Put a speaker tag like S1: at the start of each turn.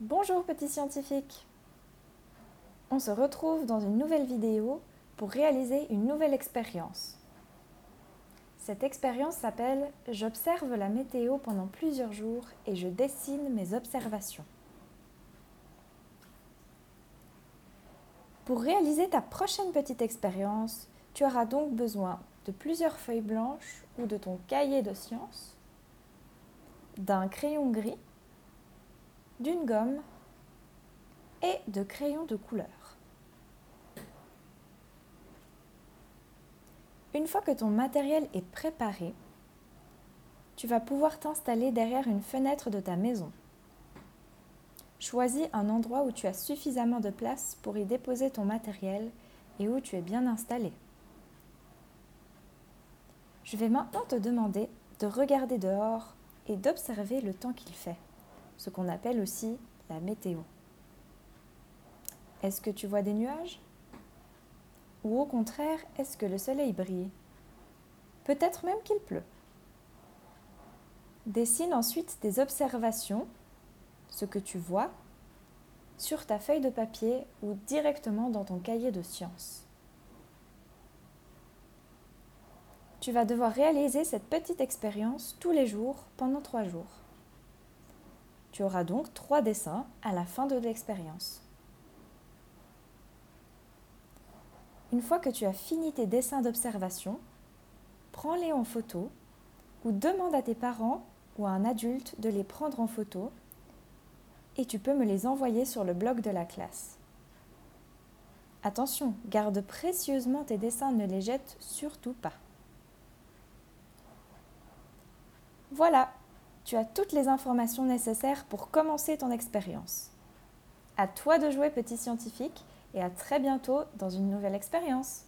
S1: Bonjour petits scientifiques On se retrouve dans une nouvelle vidéo pour réaliser une nouvelle expérience. Cette expérience s'appelle J'observe la météo pendant plusieurs jours et je dessine mes observations. Pour réaliser ta prochaine petite expérience, tu auras donc besoin de plusieurs feuilles blanches ou de ton cahier de sciences, d'un crayon gris, d'une gomme et de crayons de couleur. Une fois que ton matériel est préparé, tu vas pouvoir t'installer derrière une fenêtre de ta maison. Choisis un endroit où tu as suffisamment de place pour y déposer ton matériel et où tu es bien installé. Je vais maintenant te demander de regarder dehors et d'observer le temps qu'il fait, ce qu'on appelle aussi la météo. Est-ce que tu vois des nuages? Ou au contraire, est-ce que le soleil brille? Peut-être même qu'il pleut. Dessine ensuite des observations, ce que tu vois, sur ta feuille de papier ou directement dans ton cahier de sciences. Tu vas devoir réaliser cette petite expérience tous les jours pendant trois jours. Tu auras donc trois dessins à la fin de l'expérience. Une fois que tu as fini tes dessins d'observation, prends-les en photo ou demande à tes parents ou à un adulte de les prendre en photo et tu peux me les envoyer sur le blog de la classe. Attention, garde précieusement tes dessins, ne les jette surtout pas. Voilà, tu as toutes les informations nécessaires pour commencer ton expérience. À toi de jouer petit scientifique et à très bientôt dans une nouvelle expérience.